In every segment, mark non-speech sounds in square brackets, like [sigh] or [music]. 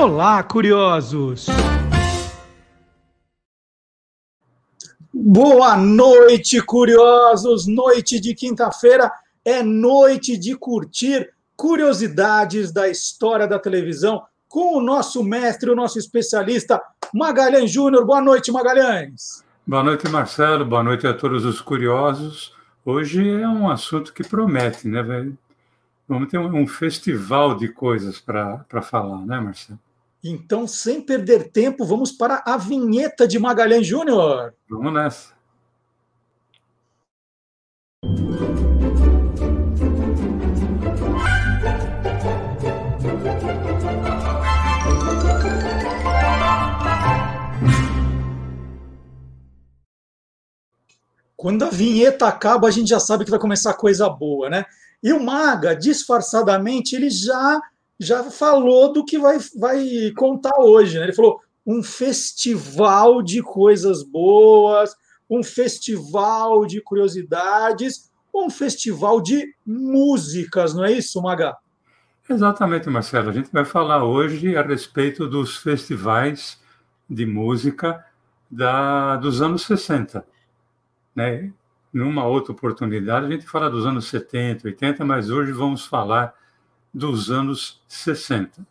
Olá, curiosos! Boa noite, curiosos! Noite de quinta-feira é noite de curtir curiosidades da história da televisão com o nosso mestre, o nosso especialista, Magalhães Júnior. Boa noite, Magalhães. Boa noite, Marcelo. Boa noite a todos os curiosos. Hoje é um assunto que promete, né, velho? Vamos ter um festival de coisas para falar, né, Marcelo? Então, sem perder tempo, vamos para a vinheta de Magalhães Júnior. Vamos nessa. Quando a vinheta acaba, a gente já sabe que vai começar coisa boa, né? E o Maga, disfarçadamente, ele já já falou do que vai, vai contar hoje. Né? Ele falou um festival de coisas boas, um festival de curiosidades, um festival de músicas, não é isso, Maga? Exatamente, Marcelo. A gente vai falar hoje a respeito dos festivais de música da, dos anos 60. Né? Numa outra oportunidade, a gente fala dos anos 70, 80, mas hoje vamos falar dos anos 60.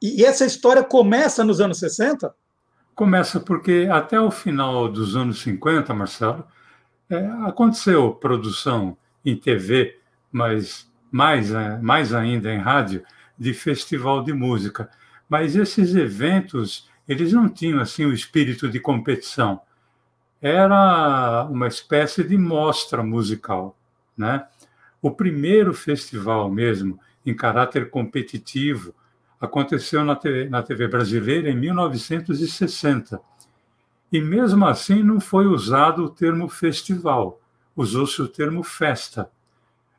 E essa história começa nos anos 60? Começa porque até o final dos anos 50, Marcelo, é, aconteceu produção em TV, mas mais, é, mais ainda em rádio, de festival de música. Mas esses eventos, eles não tinham assim o espírito de competição. Era uma espécie de mostra musical, né? O primeiro festival mesmo em caráter competitivo aconteceu na TV, na TV brasileira em 1960. E mesmo assim não foi usado o termo festival, usou-se o termo festa.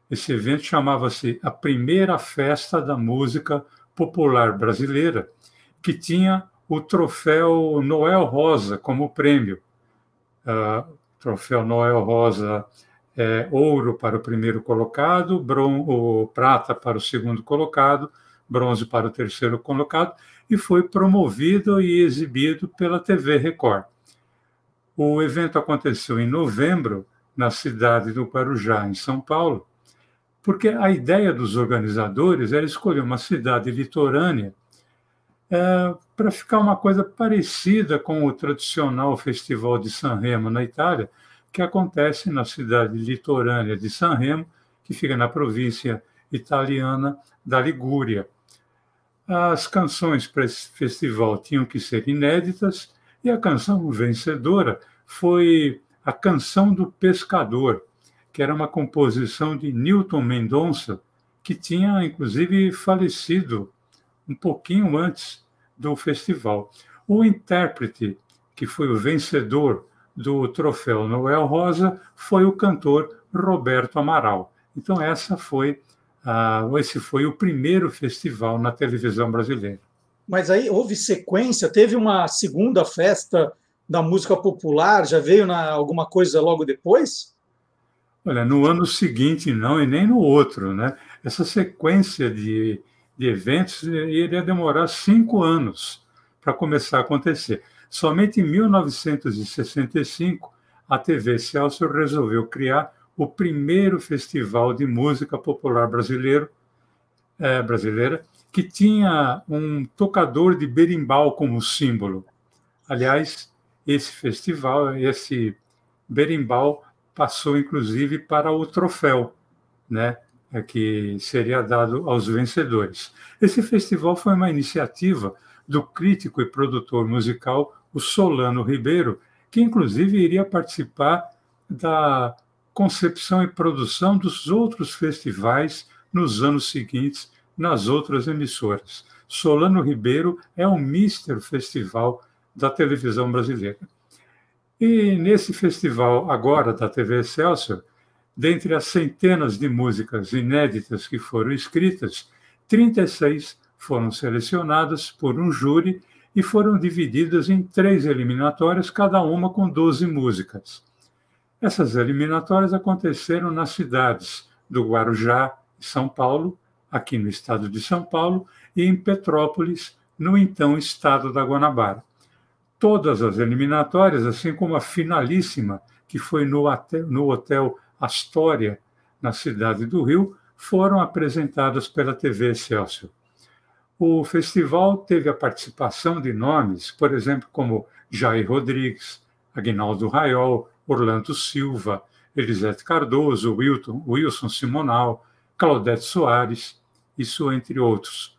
Esse evento chamava-se a Primeira Festa da Música Popular Brasileira, que tinha o troféu Noel Rosa como prêmio. Uh, troféu Noel Rosa é, ouro para o primeiro colocado, bron prata para o segundo colocado, bronze para o terceiro colocado, e foi promovido e exibido pela TV Record. O evento aconteceu em novembro, na cidade do Guarujá, em São Paulo, porque a ideia dos organizadores era escolher uma cidade litorânea é, para ficar uma coisa parecida com o tradicional Festival de Sanremo na Itália, que acontece na cidade litorânea de Sanremo, que fica na província italiana da Ligúria. As canções para esse festival tinham que ser inéditas e a canção vencedora foi a Canção do Pescador, que era uma composição de Newton Mendonça, que tinha inclusive falecido um pouquinho antes do festival. O intérprete, que foi o vencedor do troféu Noel Rosa foi o cantor Roberto Amaral. Então essa foi uh, esse foi o primeiro festival na televisão brasileira. Mas aí houve sequência, teve uma segunda festa da música popular, já veio na, alguma coisa logo depois? Olha, no ano seguinte não e nem no outro, né? Essa sequência de, de eventos iria demorar cinco anos para começar a acontecer. Somente em 1965, a TV Celso resolveu criar o primeiro festival de música popular brasileiro, é, brasileira, que tinha um tocador de berimbau como símbolo. Aliás, esse festival, esse berimbau, passou inclusive para o troféu, né, é, que seria dado aos vencedores. Esse festival foi uma iniciativa do crítico e produtor musical o Solano Ribeiro, que inclusive iria participar da concepção e produção dos outros festivais nos anos seguintes nas outras emissoras. Solano Ribeiro é o Mister Festival da televisão brasileira. E nesse festival agora da TV Excelsior, dentre as centenas de músicas inéditas que foram escritas, 36 foram selecionadas por um júri e foram divididas em três eliminatórias, cada uma com 12 músicas. Essas eliminatórias aconteceram nas cidades do Guarujá São Paulo, aqui no estado de São Paulo, e em Petrópolis, no então estado da Guanabara. Todas as eliminatórias, assim como a finalíssima, que foi no hotel, no hotel Astoria, na cidade do Rio, foram apresentadas pela TV Excelsior. O festival teve a participação de nomes, por exemplo, como Jair Rodrigues, Agnaldo Raiol, Orlando Silva, Elisete Cardoso, Wilton, Wilson Simonal, Claudete Soares, isso entre outros.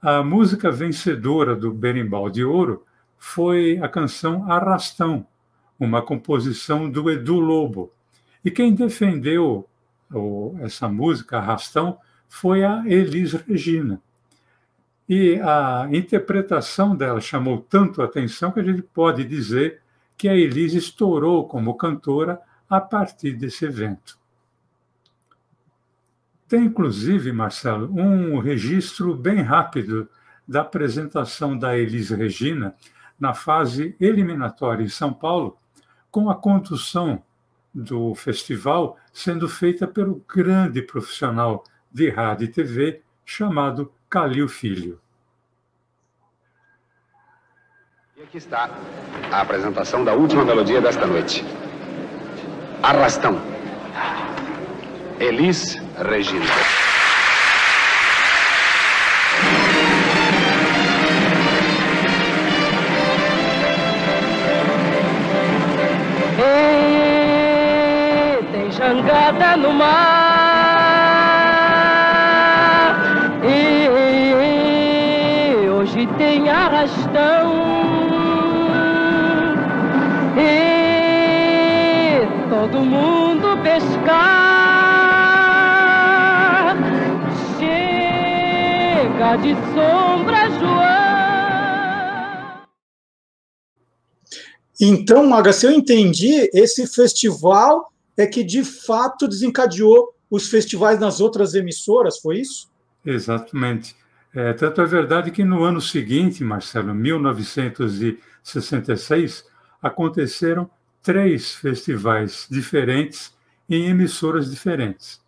A música vencedora do Berimbau de Ouro foi a canção Arrastão, uma composição do Edu Lobo. E quem defendeu essa música, Arrastão, foi a Elis Regina. E a interpretação dela chamou tanto a atenção que a gente pode dizer que a Elis estourou como cantora a partir desse evento. Tem, inclusive, Marcelo, um registro bem rápido da apresentação da Elis Regina na fase eliminatória em São Paulo, com a condução do festival sendo feita pelo grande profissional de rádio e TV chamado Calil Filho. E aqui está a apresentação da última melodia desta noite. Arrastão. Elis Regina. Ei, tem jangada no mar. Todo mundo pescar. Chega de sombra, João. Então, Maga, se eu entendi, esse festival é que de fato desencadeou os festivais nas outras emissoras, foi isso? Exatamente. É, tanto é verdade que no ano seguinte, Marcelo, 1966, aconteceram três festivais diferentes em emissoras diferentes.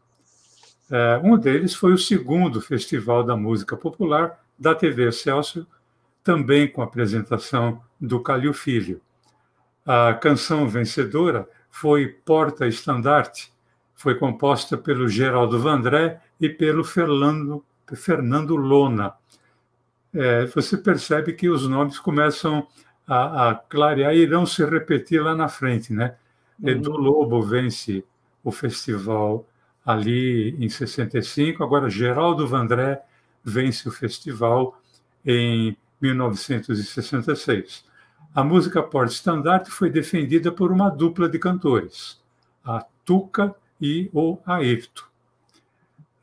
É, um deles foi o segundo Festival da Música Popular da TV Excelsior, também com a apresentação do Calil Filho. A canção vencedora foi Porta Estandarte, foi composta pelo Geraldo Vandré e pelo Fernando, Fernando Lona. É, você percebe que os nomes começam a, a clarear irão se repetir lá na frente, né? Edu Lobo vence o festival ali em 65, agora Geraldo Vandré vence o festival em 1966. A música Porta Estandarte foi defendida por uma dupla de cantores, a Tuca e o Ayrton.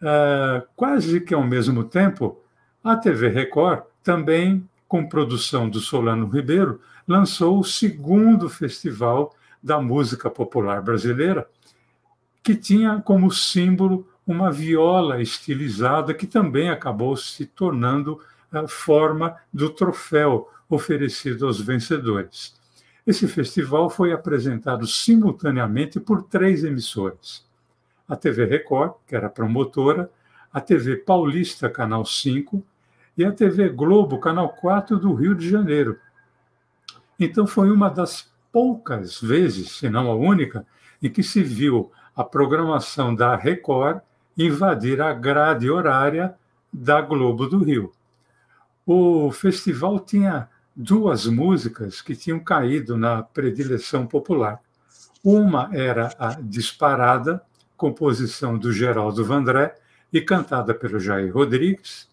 Uh, quase que ao mesmo tempo, a TV Record, também com produção do Solano Ribeiro, lançou o segundo festival da música popular brasileira, que tinha como símbolo uma viola estilizada que também acabou se tornando a forma do troféu oferecido aos vencedores. Esse festival foi apresentado simultaneamente por três emissoras: a TV Record, que era promotora, a TV Paulista, Canal 5, e a TV Globo, Canal 4 do Rio de Janeiro. Então, foi uma das poucas vezes, se não a única, em que se viu a programação da Record invadir a grade horária da Globo do Rio. O festival tinha duas músicas que tinham caído na predileção popular. Uma era a Disparada, composição do Geraldo Vandré e cantada pelo Jair Rodrigues,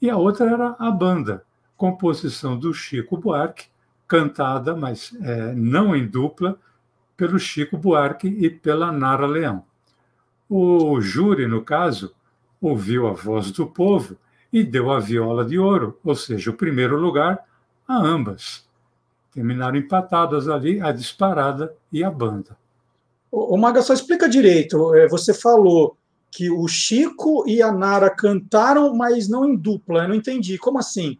e a outra era a Banda, composição do Chico Buarque, cantada, mas é, não em dupla, pelo Chico Buarque e pela Nara Leão. O júri, no caso, ouviu a voz do povo e deu a viola de ouro, ou seja, o primeiro lugar, a ambas. Terminaram empatadas ali a disparada e a banda. O Maga, só explica direito. É, você falou que o Chico e a Nara cantaram, mas não em dupla. Eu não entendi. Como assim?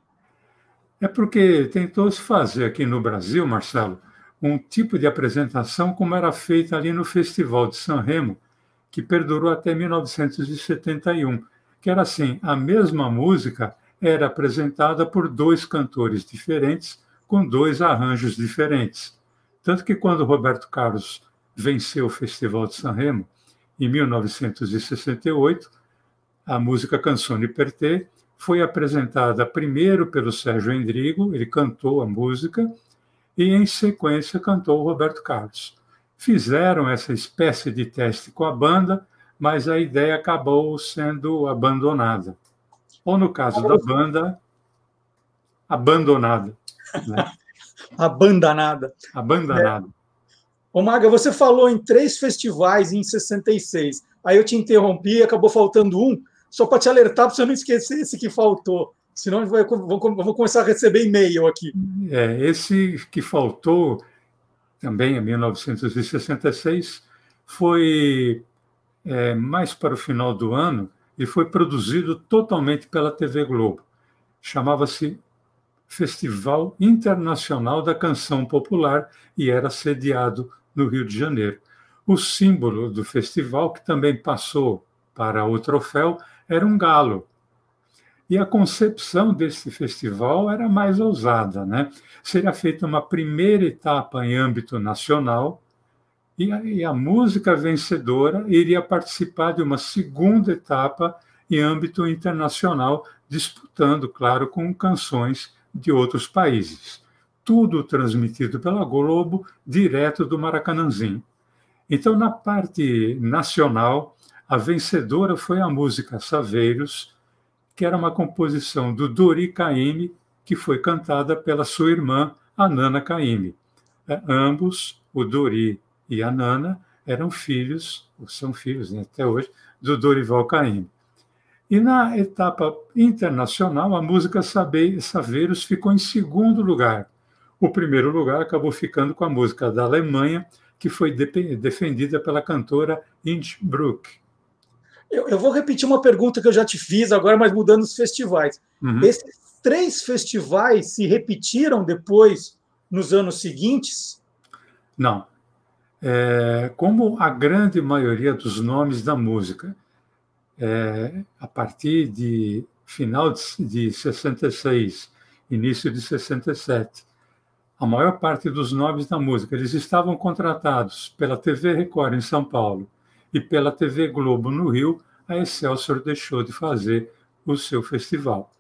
É porque tentou se fazer aqui no Brasil, Marcelo, um tipo de apresentação como era feita ali no Festival de San Remo, que perdurou até 1971, que era assim, a mesma música era apresentada por dois cantores diferentes, com dois arranjos diferentes. Tanto que quando Roberto Carlos venceu o Festival de San Remo, em 1968, a música Canzone per te foi apresentada primeiro pelo Sérgio Endrigo, ele cantou a música, e em sequência cantou o Roberto Carlos. Fizeram essa espécie de teste com a banda, mas a ideia acabou sendo abandonada. Ou no caso da banda, abandonada. Né? [laughs] Abandonada. Abandonada. É. Ô Maga, você falou em três festivais em 66. Aí eu te interrompi, acabou faltando um, só para te alertar para você não esquecer esse que faltou. Senão vai, vou, vou começar a receber e-mail aqui. É, esse que faltou, também em 1966, foi é, mais para o final do ano e foi produzido totalmente pela TV Globo. Chamava-se Festival Internacional da Canção Popular e era sediado no Rio de Janeiro. O símbolo do festival, que também passou para o troféu, era um galo. E a concepção desse festival era mais ousada, né? Seria feita uma primeira etapa em âmbito nacional e a, e a música vencedora iria participar de uma segunda etapa em âmbito internacional, disputando, claro, com canções de outros países. Tudo transmitido pela Globo, direto do Maracanãzinho. Então, na parte nacional, a vencedora foi a música Saveiros, que era uma composição do Dori Caymmi, que foi cantada pela sua irmã, a Nana Caymmi. É, ambos, o Dori e a Nana, eram filhos, ou são filhos né, até hoje, do Dorival Caymmi. E na etapa internacional, a música Saveiros ficou em segundo lugar. O primeiro lugar acabou ficando com a música da Alemanha, que foi defendida pela cantora Innsbruck. Eu, eu, vou repetir uma pergunta que eu já te fiz agora, mas mudando os festivais. Uhum. Esses três festivais se repetiram depois nos anos seguintes? Não. É, como a grande maioria dos nomes da música é, a partir de final de 66, início de 67, a maior parte dos nomes da música, eles estavam contratados pela TV Record em São Paulo e pela TV Globo no Rio, a Excelsior deixou de fazer o seu festival.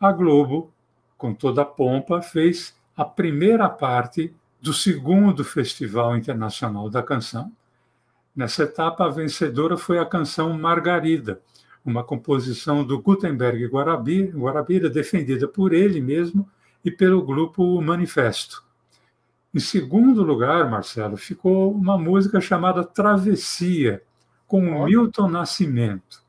A Globo, com toda a pompa, fez a primeira parte do segundo Festival Internacional da Canção, Nessa etapa, a vencedora foi a canção Margarida, uma composição do Gutenberg Guarabira, Guarabira defendida por ele mesmo e pelo grupo Manifesto. Em segundo lugar, Marcelo, ficou uma música chamada Travessia, com o Milton Nascimento.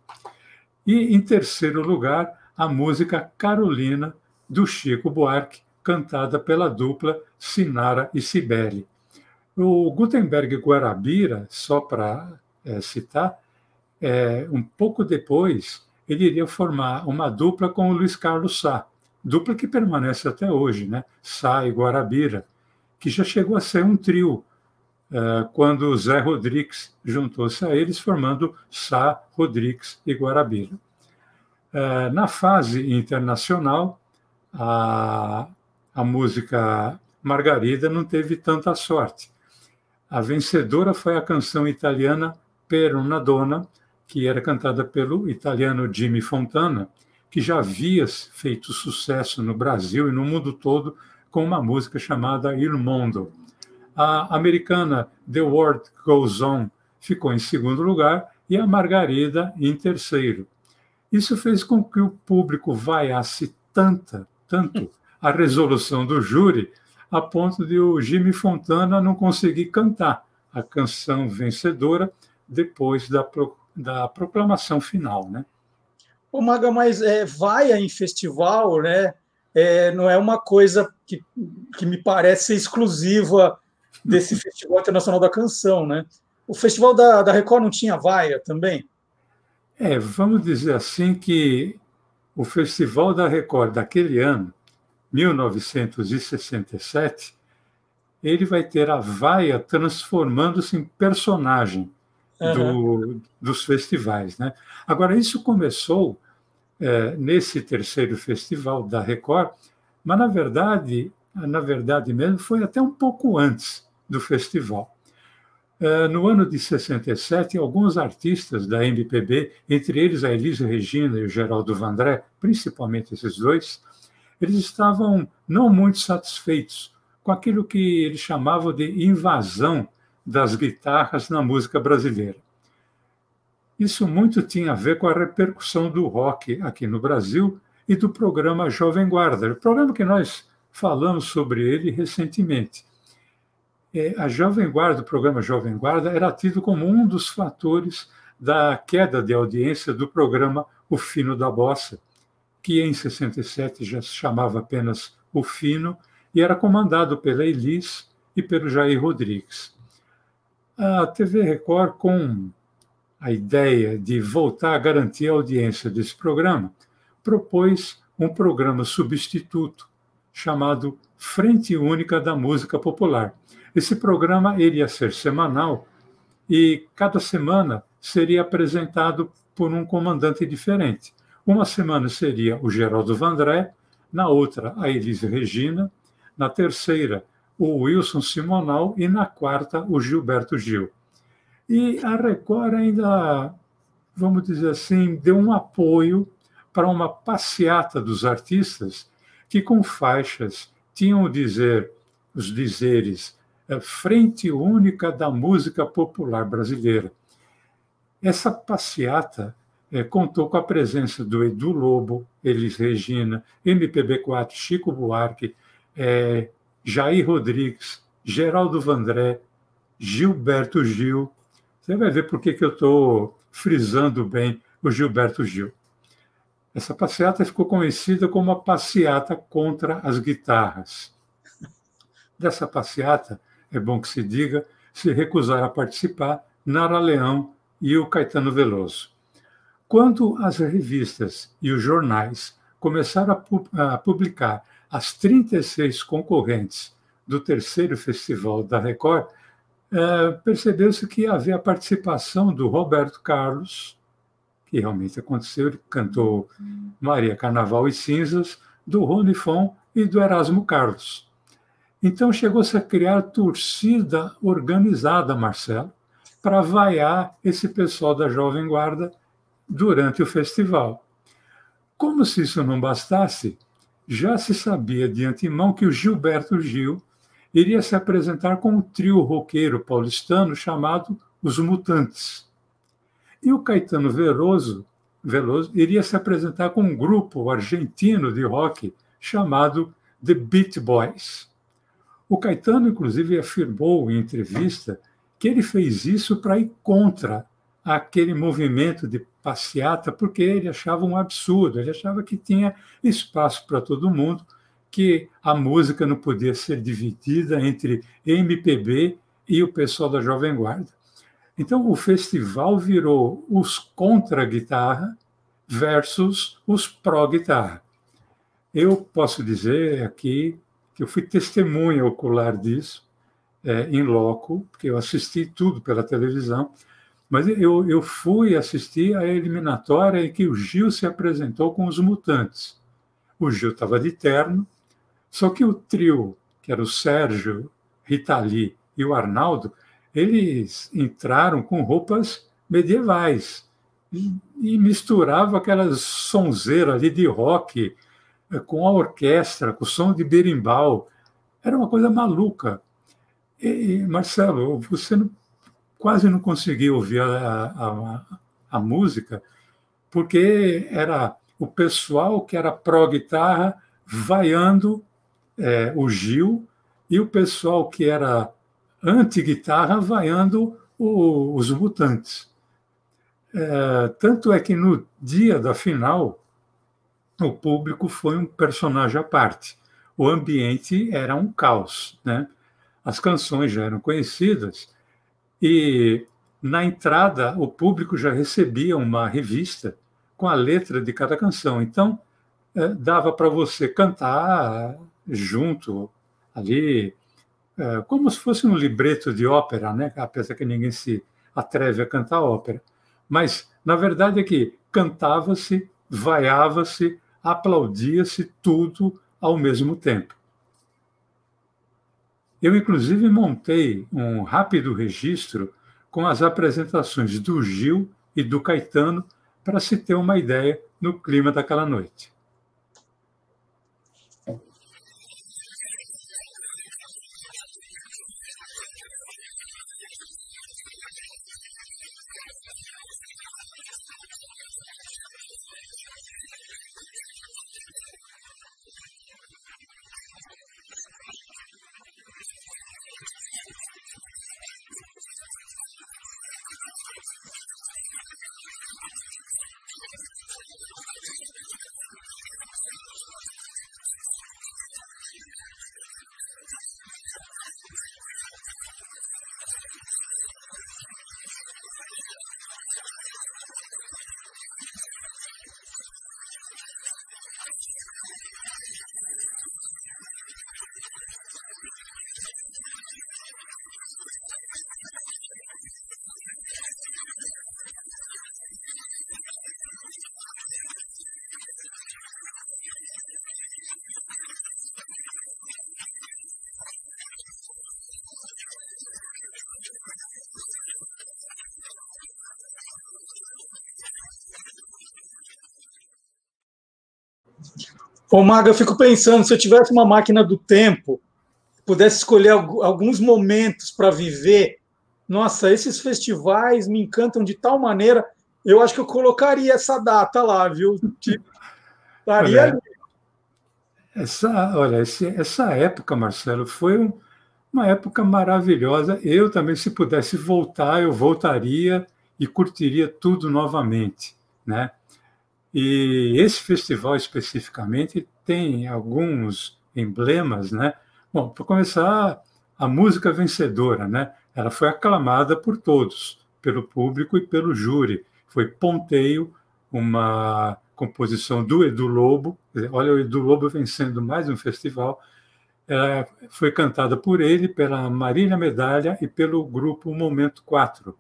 E, em terceiro lugar, a música Carolina, do Chico Buarque, cantada pela dupla Sinara e Cibele. O Gutenberg Guarabira, só para é, citar, é, um pouco depois ele iria formar uma dupla com o Luiz Carlos Sá, dupla que permanece até hoje, né? Sá e Guarabira, que já chegou a ser um trio é, quando Zé Rodrigues juntou-se a eles, formando Sá, Rodrigues e Guarabira. É, na fase internacional, a, a música Margarida não teve tanta sorte a vencedora foi a canção italiana Per una donna, que era cantada pelo italiano Jimmy Fontana, que já havia feito sucesso no Brasil e no mundo todo com uma música chamada Il Mondo. A americana The World Goes On ficou em segundo lugar e a Margarida em terceiro. Isso fez com que o público vaiasse tanta, tanto [laughs] a resolução do júri a ponto de o Jimmy Fontana não conseguir cantar a canção vencedora depois da, pro, da proclamação final, né? O Maga, mas é, vai em festival, né? É, não é uma coisa que, que me parece exclusiva desse [laughs] Festival Internacional da Canção, né? O Festival da, da Record não tinha vaia também? É, vamos dizer assim que o Festival da Record daquele ano 1967, ele vai ter a vaia transformando-se em personagem. Do, dos festivais. Né? Agora, isso começou é, nesse terceiro festival da Record, mas na verdade, na verdade mesmo, foi até um pouco antes do festival. É, no ano de 67, alguns artistas da MPB, entre eles a Elise Regina e o Geraldo Vandré, principalmente esses dois, eles estavam não muito satisfeitos com aquilo que eles chamavam de invasão das guitarras na música brasileira. Isso muito tinha a ver com a repercussão do rock aqui no Brasil e do programa Jovem Guarda, o programa que nós falamos sobre ele recentemente. É, a Jovem Guarda, o programa Jovem Guarda, era tido como um dos fatores da queda de audiência do programa O Fino da Bossa, que em 67 já se chamava apenas O Fino e era comandado pela Elis e pelo Jair Rodrigues. A TV Record, com a ideia de voltar a garantir a audiência desse programa, propôs um programa substituto chamado Frente Única da Música Popular. Esse programa iria ser semanal e cada semana seria apresentado por um comandante diferente. Uma semana seria o Geraldo Vandré, na outra a Elise Regina, na terceira o Wilson Simonal e na quarta o Gilberto Gil. E a Record ainda, vamos dizer assim, deu um apoio para uma passeata dos artistas que com faixas tinham o dizer, os dizeres é, Frente Única da Música Popular Brasileira. Essa passeata é, contou com a presença do Edu Lobo, Elis Regina, MPB4, Chico Buarque, é, Jair Rodrigues, Geraldo Vandré, Gilberto Gil. Você vai ver por que eu estou frisando bem o Gilberto Gil. Essa passeata ficou conhecida como a passeata contra as guitarras. Dessa passeata, é bom que se diga, se recusaram a participar Nara Leão e o Caetano Veloso. Quando as revistas e os jornais começaram a publicar as 36 concorrentes do terceiro festival da Record, é, percebeu-se que havia a participação do Roberto Carlos, que realmente aconteceu, ele cantou Maria Carnaval e Cinzas, do Rony Fon e do Erasmo Carlos. Então chegou-se a criar torcida organizada, Marcelo, para vaiar esse pessoal da Jovem Guarda durante o festival. Como se isso não bastasse, já se sabia de antemão que o Gilberto Gil iria se apresentar com um trio roqueiro paulistano chamado Os Mutantes. E o Caetano Veloso, Veloso iria se apresentar com um grupo argentino de rock chamado The Beat Boys. O Caetano, inclusive, afirmou em entrevista que ele fez isso para ir contra aquele movimento de passeata, porque ele achava um absurdo, ele achava que tinha espaço para todo mundo, que a música não podia ser dividida entre MPB e o pessoal da Jovem Guarda. Então, o festival virou os contra-guitarra versus os pró-guitarra. Eu posso dizer aqui que eu fui testemunha ocular disso, é, em loco, porque eu assisti tudo pela televisão, mas eu, eu fui assistir a eliminatória em que o Gil se apresentou com os mutantes. O Gil estava de terno, só que o trio, que era o Sérgio, Rita Lee e o Arnaldo, eles entraram com roupas medievais e, misturavam aquelas sonzeiras ali de rock eh, com a orquestra, com o som de berimbau. Era uma coisa maluca. E, Marcelo, você não quase não conseguia ouvir a, a, a música, porque era o pessoal que era pró-guitarra vaiando é, o Gil e o pessoal que era anti-guitarra vaiando o, os mutantes. É, tanto é que no dia da final, o público foi um personagem à parte. O ambiente era um caos. Né? As canções já eram conhecidas, e na entrada, o público já recebia uma revista com a letra de cada canção. Então, é, dava para você cantar junto ali, é, como se fosse um libreto de ópera, né? apesar que ninguém se atreve a cantar ópera. Mas, na verdade, é que cantava-se vaiava-se, aplaudia-se tudo ao mesmo tempo. Eu, inclusive, montei um rápido registro com as apresentações do Gil e do Caetano para se ter uma ideia no clima daquela noite. Ô, Maga, eu fico pensando, se eu tivesse uma máquina do tempo, pudesse escolher alguns momentos para viver, nossa, esses festivais me encantam de tal maneira, eu acho que eu colocaria essa data lá, viu? Estaria olha, ali. Essa, olha, essa época, Marcelo, foi um, uma época maravilhosa. Eu também, se pudesse voltar, eu voltaria e curtiria tudo novamente, né? E esse festival especificamente tem alguns emblemas, né? Bom, para começar, a música vencedora, né? Ela foi aclamada por todos, pelo público e pelo júri. Foi Ponteio, uma composição do Edu Lobo. Olha, o Edu Lobo vencendo mais um festival. Ela foi cantada por ele, pela Marília Medalha e pelo grupo Momento 4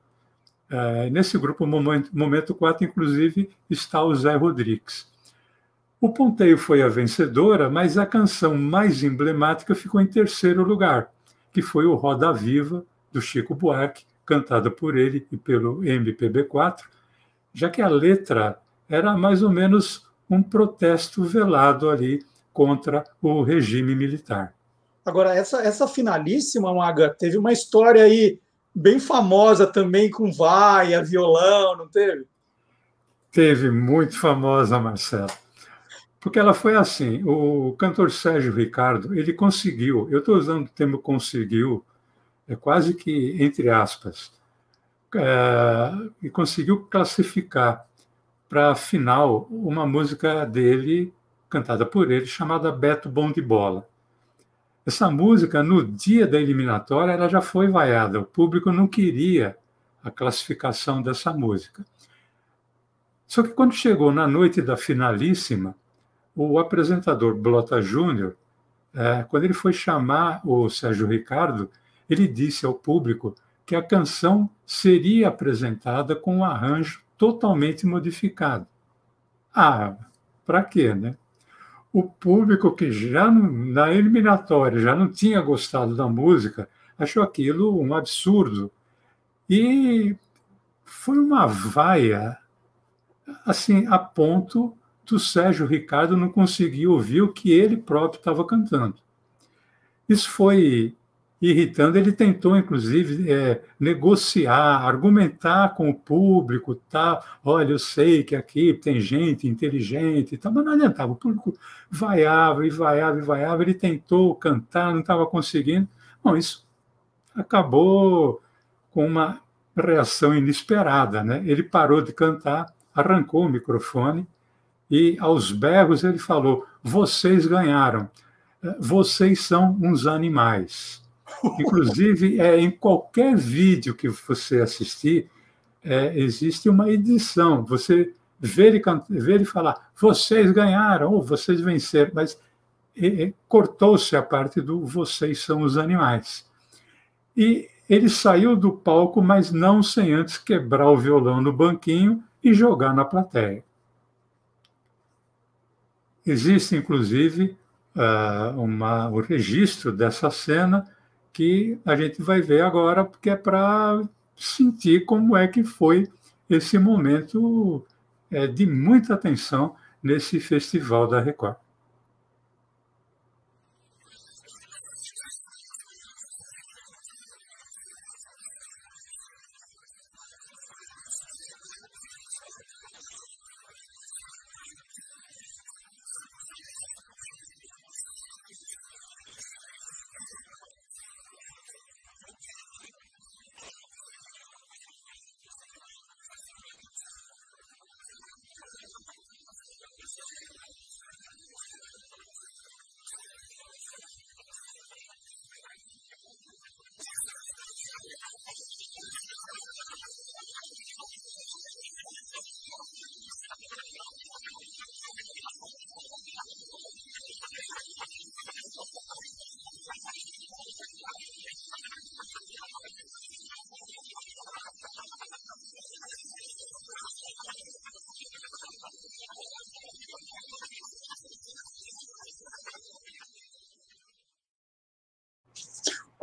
é, nesse grupo Momento, Momento 4, inclusive, está o Zé Rodrigues. O Ponteio foi a vencedora, mas a canção mais emblemática ficou em terceiro lugar, que foi o Roda Viva, do Chico Buarque, cantada por ele e pelo MPB4, já que a letra era mais ou menos um protesto velado ali contra o regime militar. Agora, essa, essa finalíssima, Maga, teve uma história aí bem famosa também com vaia, violão, não teve? Teve, muito famosa, Marcelo. Porque ela foi assim, o cantor Sérgio Ricardo, ele conseguiu, eu estou usando o termo conseguiu, é quase que entre aspas, é, e conseguiu classificar para a final uma música dele, cantada por ele, chamada Beto Bom de Bola. Essa música, no dia da eliminatória, ela já foi vaiada. O público não queria a classificação dessa música. Só que quando chegou na noite da finalíssima, o apresentador Blota Júnior, é, quando ele foi chamar o Sérgio Ricardo, ele disse ao público que a canção seria apresentada com um arranjo totalmente modificado. Ah, para quê, né? O público que já na eliminatória já não tinha gostado da música achou aquilo um absurdo e foi uma vaia assim a ponto do Sérgio Ricardo não conseguir ouvir o que ele próprio estava cantando. Isso foi irritando. Ele tentou, inclusive, é, negociar, argumentar com o público, tá? Olha, eu sei que aqui tem gente inteligente, tá? mas não adiantava. O público vaiava e vaiava e vaiava. Ele tentou cantar, não estava conseguindo. Bom, isso acabou com uma reação inesperada, né? Ele parou de cantar, arrancou o microfone e, aos berros, ele falou: Vocês ganharam. Vocês são uns animais. Inclusive, é, em qualquer vídeo que você assistir, é, existe uma edição. Você vê ele, ele falar, vocês ganharam, ou vocês venceram, mas cortou-se a parte do vocês são os animais. E ele saiu do palco, mas não sem antes quebrar o violão no banquinho e jogar na plateia. Existe, inclusive, uh, uma, o registro dessa cena que a gente vai ver agora, porque é para sentir como é que foi esse momento é, de muita atenção nesse festival da Record.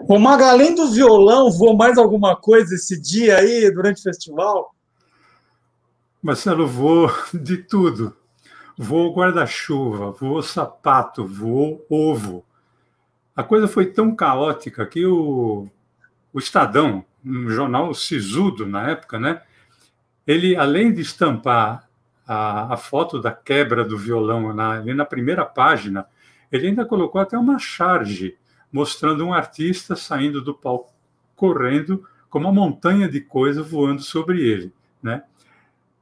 O Magalém do violão voou mais alguma coisa esse dia aí, durante o festival? Marcelo, voou de tudo. Voou guarda-chuva, voou sapato, voou ovo. A coisa foi tão caótica que o, o Estadão, um jornal sisudo na época, né? Ele, além de estampar a, a foto da quebra do violão na, ali na primeira página, ele ainda colocou até uma charge mostrando um artista saindo do palco correndo com uma montanha de coisa voando sobre ele, né?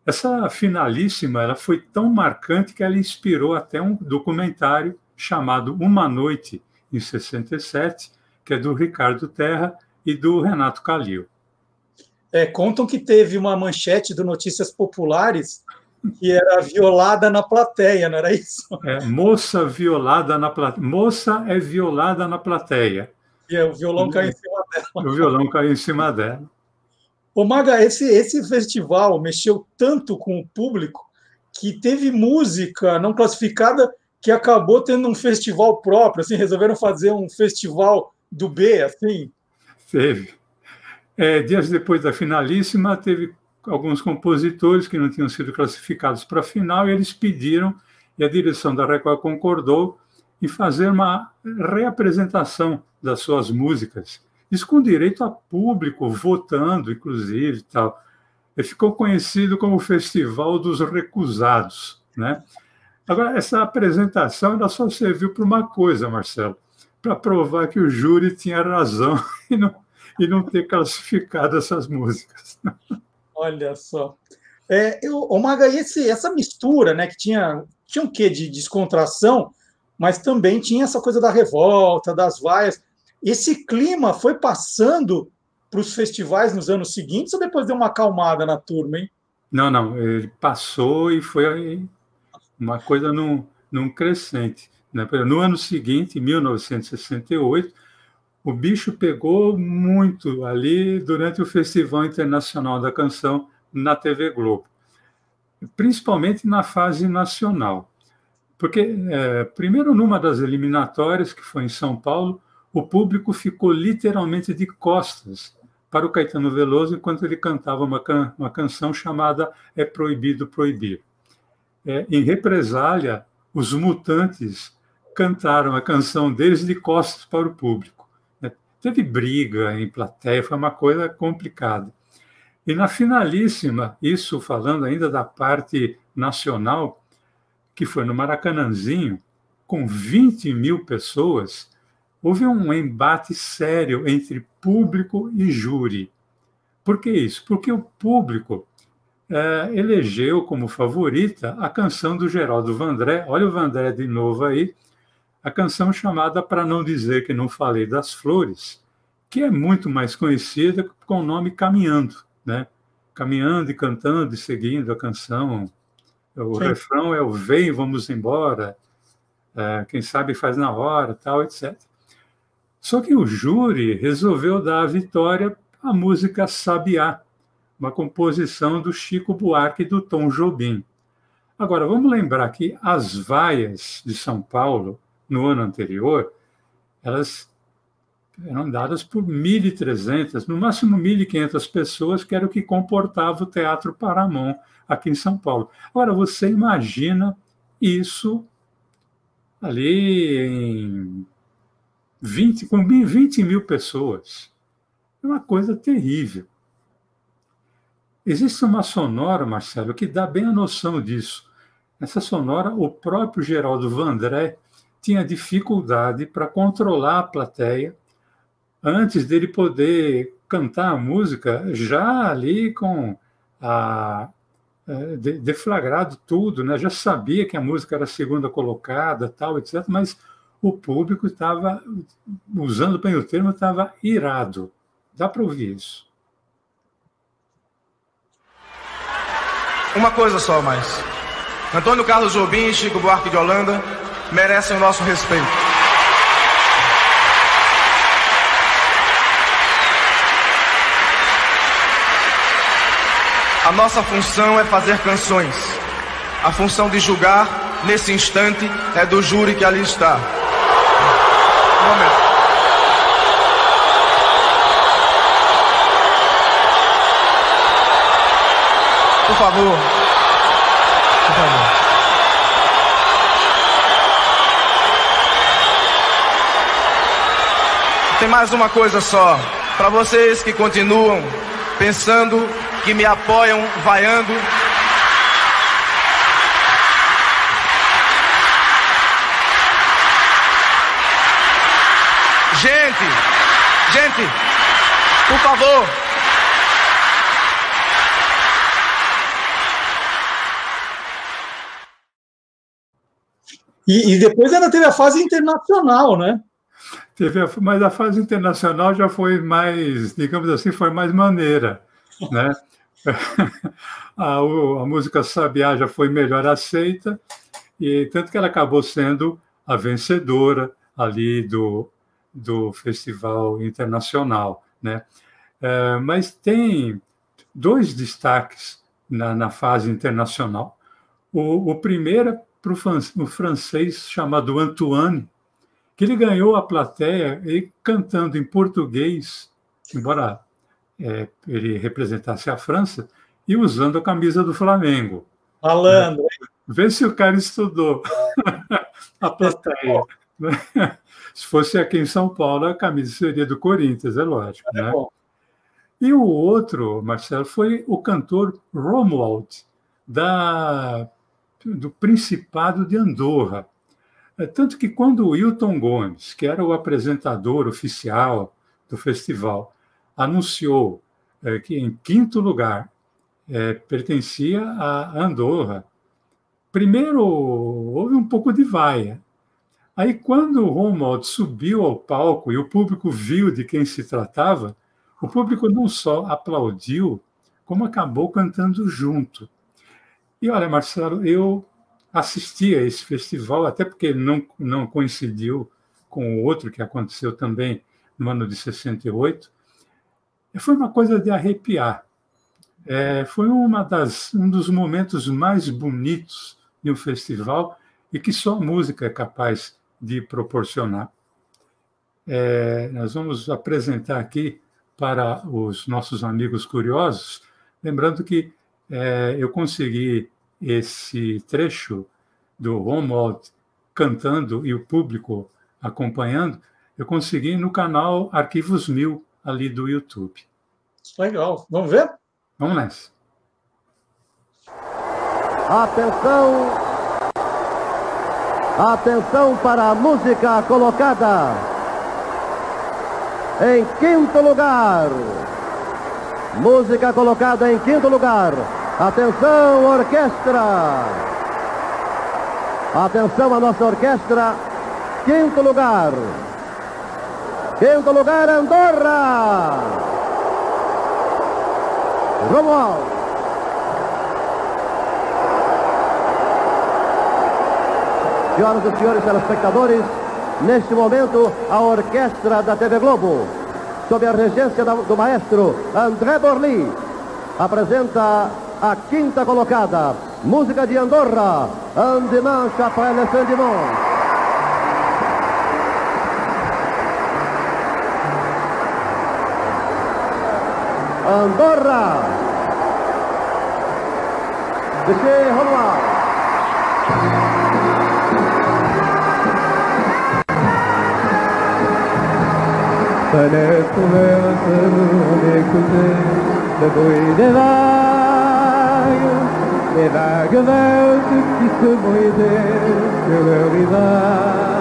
Essa finalíssima, ela foi tão marcante que ela inspirou até um documentário chamado Uma Noite em 67, que é do Ricardo Terra e do Renato Calil. É, contam que teve uma manchete do Notícias Populares que era violada na plateia, não era isso? É, moça violada na plateia. Moça é violada na plateia. E o violão caiu em cima dela. O violão caiu em cima dela. Ô, Maga, esse, esse festival mexeu tanto com o público que teve música não classificada que acabou tendo um festival próprio, assim, resolveram fazer um festival do B, assim? Teve. É, dias depois da finalíssima, teve alguns compositores que não tinham sido classificados para a final, e eles pediram, e a direção da Record concordou, em fazer uma reapresentação das suas músicas. Isso com direito a público, votando, inclusive, tal. Ficou conhecido como o Festival dos Recusados. Né? Agora, essa apresentação ela só serviu para uma coisa, Marcelo, para provar que o júri tinha razão [laughs] e não, e não ter classificado essas músicas. Olha só. É, eu, Maga, esse, essa mistura, né, que tinha, tinha um quê de descontração, mas também tinha essa coisa da revolta, das vaias. Esse clima foi passando para os festivais nos anos seguintes ou depois deu uma acalmada na turma, hein? Não, não, ele passou e foi uma coisa num, num crescente. Né? No ano seguinte, em 1968, o bicho pegou muito ali durante o Festival Internacional da Canção na TV Globo, principalmente na fase nacional. Porque, é, primeiro, numa das eliminatórias, que foi em São Paulo, o público ficou literalmente de costas para o Caetano Veloso enquanto ele cantava uma, can uma canção chamada É Proibido Proibir. É, em represália, os mutantes cantaram a canção deles de costas para o público. Teve briga em plateia, foi uma coisa complicada. E na finalíssima, isso falando ainda da parte nacional, que foi no Maracanãzinho, com 20 mil pessoas, houve um embate sério entre público e júri. Por que isso? Porque o público é, elegeu como favorita a canção do Geraldo Vandré, olha o Vandré de novo aí, a canção chamada Para Não Dizer Que Não Falei das Flores, que é muito mais conhecida com o nome Caminhando, né? Caminhando e cantando e seguindo a canção. O Sim. refrão é o Vem, vamos embora, é, quem sabe faz na hora, tal, etc. Só que o júri resolveu dar a vitória à música Sabiá, uma composição do Chico Buarque e do Tom Jobim. Agora, vamos lembrar que as vaias de São Paulo, no ano anterior, elas eram dadas por 1.300, no máximo 1.500 pessoas, que era o que comportava o Teatro Paramão aqui em São Paulo. Agora, você imagina isso ali em 20, com 20 mil pessoas. É uma coisa terrível. Existe uma sonora, Marcelo, que dá bem a noção disso. Essa sonora, o próprio Geraldo Vandré tinha dificuldade para controlar a plateia antes dele poder cantar a música, já ali com a, é, deflagrado tudo, né? já sabia que a música era a segunda colocada, tal, etc., mas o público estava, usando bem o termo, estava irado. Dá para ouvir isso. Uma coisa só mais. Antônio Carlos Jobim Chico Buarque de Holanda merecem o nosso respeito. A nossa função é fazer canções. A função de julgar, nesse instante, é do júri que ali está. Um momento. Por favor. Por favor. Tem mais uma coisa só. Para vocês que continuam pensando, que me apoiam, vaiando. Gente, gente, por favor, E, e, depois ainda teve a fase internacional, né? Teve a, mas a fase internacional já foi mais, digamos assim, foi mais maneira, né? [laughs] a, a música Sabiá já foi melhor aceita, e tanto que ela acabou sendo a vencedora ali do, do Festival Internacional, né? É, mas tem dois destaques na, na fase internacional. O, o primeiro para o francês chamado Antoine, que ele ganhou a plateia e cantando em português, embora é, ele representasse a França, e usando a camisa do Flamengo. Falando. Vê se o cara estudou [laughs] a plateia. [laughs] Se fosse aqui em São Paulo, a camisa seria do Corinthians, é lógico. É né? E o outro, Marcelo, foi o cantor Romuald, da do Principado de Andorra. É, tanto que quando o Wilton Gomes, que era o apresentador oficial do festival, anunciou é, que em quinto lugar é, pertencia a Andorra, primeiro houve um pouco de vaia. Aí, quando o Romuald subiu ao palco e o público viu de quem se tratava, o público não só aplaudiu, como acabou cantando junto. E olha, Marcelo, eu assisti a esse festival, até porque não, não coincidiu com o outro que aconteceu também no ano de 68. E foi uma coisa de arrepiar. É, foi uma das, um dos momentos mais bonitos de um festival e que só a música é capaz de proporcionar. É, nós vamos apresentar aqui para os nossos amigos curiosos, lembrando que é, eu consegui esse trecho do Romuald cantando e o público acompanhando, eu consegui no canal Arquivos Mil, ali do YouTube. Legal. Vamos ver? Vamos nessa. Atenção! Atenção para a música colocada em quinto lugar. Música colocada em quinto lugar. Atenção, orquestra! Atenção a nossa orquestra. Quinto lugar. Quinto lugar, Andorra. Romuald. Senhoras e senhores telespectadores, neste momento a orquestra da TV Globo, sob a regência do maestro André Borli, apresenta a quinta colocada, Música de Andorra, un dimanche après le fin dimanche. Andorra de chez Honoir. Fenêtre ouverte, on écoutait le bruit des vagues, des vagues vertes qui se brisaient sur le rivage.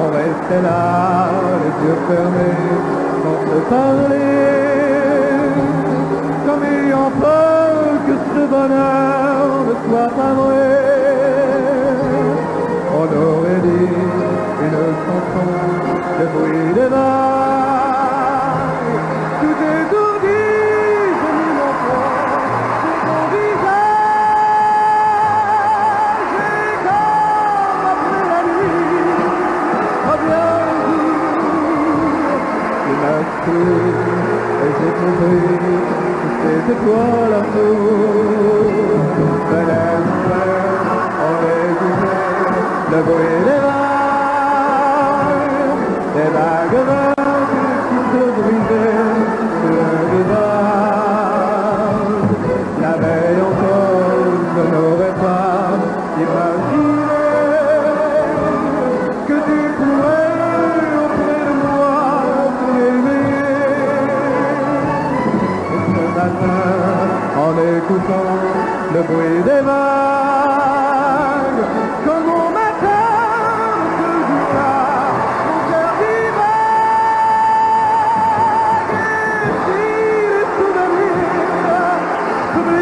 On restait là, les yeux fermés, sans se parler, comme ayant peur que ce bonheur ne soit pas vrai. On aurait dit une chanson que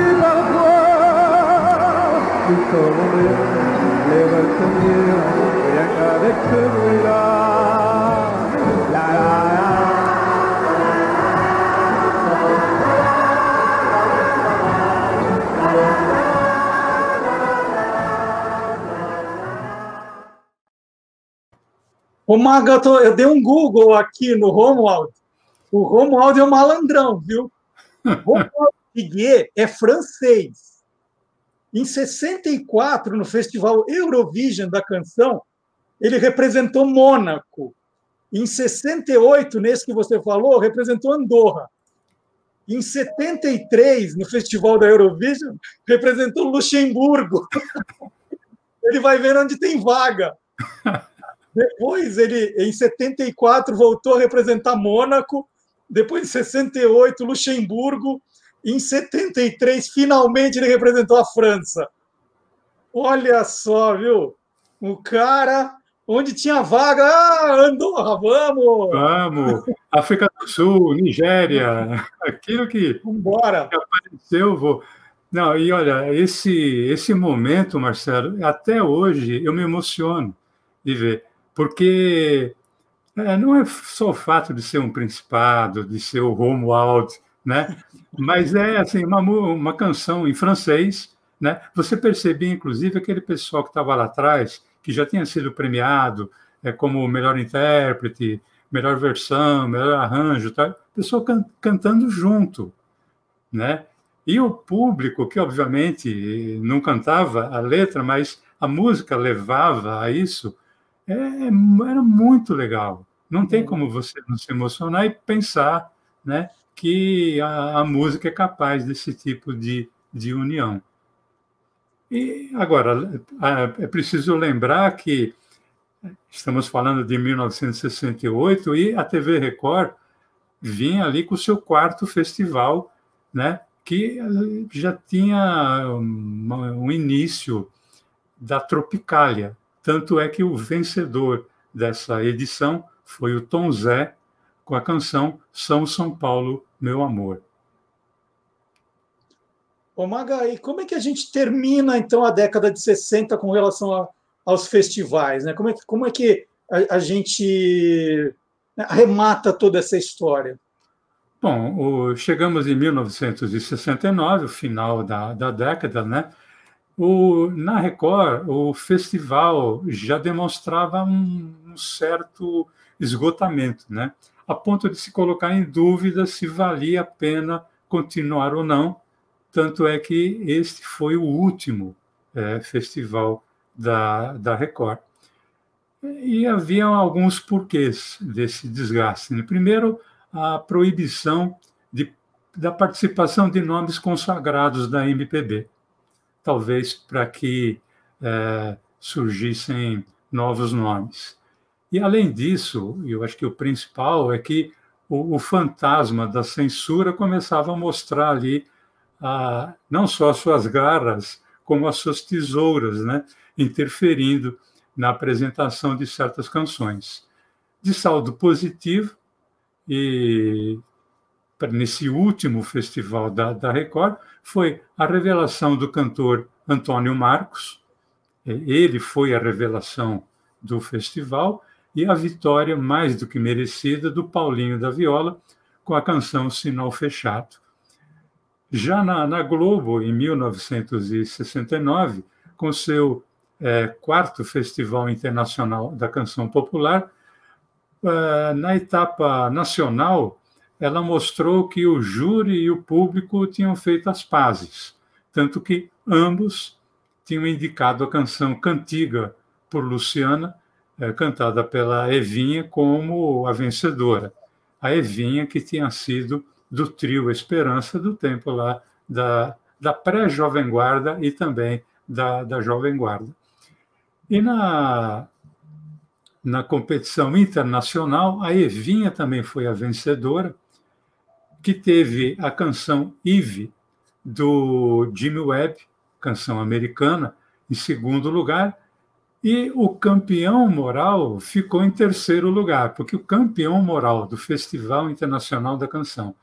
s'oublient parfois, nous saurons bien les retenir rien qu'avec ce bruit-là. La la la. Ô, Maga, eu, tô- eu dei um Google aqui no Romuald. O Romuald é um malandrão, viu? Romuald [laughs] Piguet é francês. Em 64, no Festival Eurovision da canção, ele representou Mônaco. Em 68, nesse que você falou, representou Andorra. Em 73, no Festival da Eurovision, representou Luxemburgo. [laughs] Ele vai ver onde tem vaga. Depois, ele, em 74, voltou a representar Mônaco. Depois, em 68, Luxemburgo. Em 73, finalmente, ele representou a França. Olha só, viu? O cara, onde tinha vaga, ah, Andorra, vamos! Vamos! África do Sul, Nigéria, [laughs] aquilo que Vambora! apareceu, vou. Não, e olha, esse, esse momento, Marcelo, até hoje eu me emociono de ver, porque é, não é só o fato de ser um principado, de ser o Romuald, né? Mas é assim uma, uma canção em francês, né? Você percebia, inclusive, aquele pessoal que estava lá atrás, que já tinha sido premiado é, como melhor intérprete, melhor versão, melhor arranjo, tá? pessoal can- cantando junto, né? E o público, que obviamente não cantava a letra, mas a música levava a isso, é, era muito legal. Não tem como você não se emocionar e pensar né, que a, a música é capaz desse tipo de, de união. E agora, é preciso lembrar que estamos falando de 1968 e a TV Record vinha ali com o seu quarto festival, né, que já tinha uma- um início da Tropicália. Tanto é que o vencedor dessa edição foi o Tom Zé, com a canção São São Paulo, Meu Amor. Ô, Maga, e como é que a gente termina, então, a década de 60 com relação a- aos festivais? Né? Como, é que, como é que a, a gente né, arremata toda essa história? Bom, o- chegamos em 1969, o final da, da década, né? O, na Record, o festival já demonstrava um, um certo esgotamento, né? A ponto de se colocar em dúvida se valia a pena continuar ou não, tanto é que este foi o último é, festival da, da Record. E havia alguns porquês desse desgaste. Primeiro, a proibição de, da participação de nomes consagrados da MPB, talvez para que é, surgissem novos nomes. E, além disso, eu acho que o principal é que o, o fantasma da censura começava a mostrar ali a, não só as suas garras, como as suas tesouras, né, interferindo na apresentação de certas canções. De saldo positivo, e nesse último festival da, da Record, foi a revelação do cantor Antônio Marcos. Ele foi a revelação do festival e a vitória mais do que merecida do Paulinho da Viola com a canção Sinal Fechado. Já na, na Globo, em 1969, com seu é, quarto Festival Internacional da Canção Popular, é, na etapa nacional, ela mostrou que o júri e o público tinham feito as pazes, tanto que ambos tinham indicado a canção Cantiga por Luciana é, cantada pela Evinha como a vencedora. A Evinha que tinha sido do trio Esperança do tempo lá da, da pré-Jovem Guarda e também da, da Jovem Guarda. E na, na competição internacional, a Evinha também foi a vencedora, que teve a canção Eve, do Jimmy Webb, canção americana, em segundo lugar, e o campeão moral ficou em terceiro lugar, porque o campeão moral do Festival Internacional da Canção,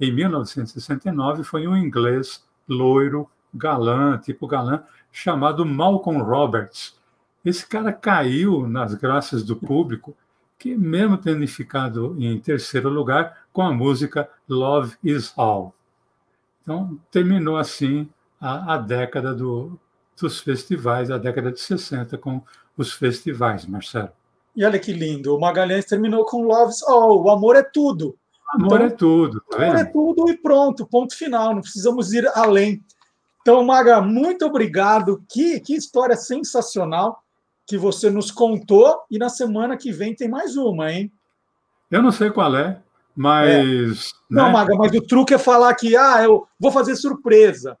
em 1969, foi um inglês loiro, galã, tipo galã, chamado Malcolm Roberts. Esse cara caiu nas graças do público, que mesmo tendo ficado em terceiro lugar com a música Love Is All. Então, terminou assim a, a década do dos festivais da década de 60 com os festivais, Marcelo. E olha que lindo, o Magalhães terminou com Love's All, o amor é tudo. Amor então, é tudo. Tá amor é tudo e pronto, ponto final, não precisamos ir além. Então, Maga, muito obrigado. Que, que história sensacional que você nos contou. E na semana que vem tem mais uma, hein? Eu não sei qual é, mas. É. Não, né? Maga, mas o truque é falar que ah, eu vou fazer surpresa.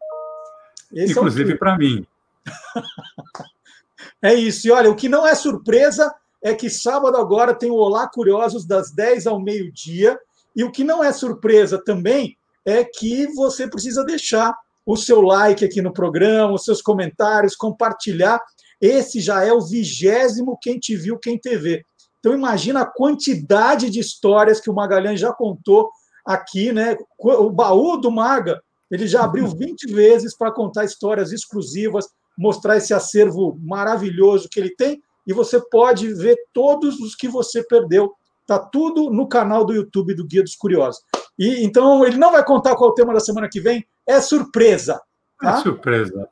Esse é Inclusive é para mim. [laughs] é isso. E olha, o que não é surpresa é que sábado agora tem o Olá Curiosos das 10 ao meio-dia. E o que não é surpresa também é que você precisa deixar o seu like aqui no programa, os seus comentários, compartilhar. Esse já é o vigésimo Quem Te Viu, Quem TV. Então imagina a quantidade de histórias que o Magalhães já contou aqui, né? O baú do Maga, ele já abriu [laughs] 20 vezes para contar histórias exclusivas, mostrar esse acervo maravilhoso que ele tem e você pode ver todos os que você perdeu. Tá tudo no canal do YouTube do Guia dos Curiosos. E então ele não vai contar qual é o tema da semana que vem, é surpresa. Tá? É surpresa.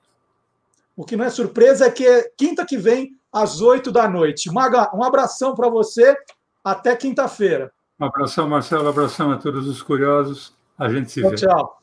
O que não é surpresa é que é quinta que vem às oito da noite. Maga, um abração para você. Até quinta-feira. Um abração, Marcelo. Um abração a todos os curiosos. A gente se tchau, vê. Tchau.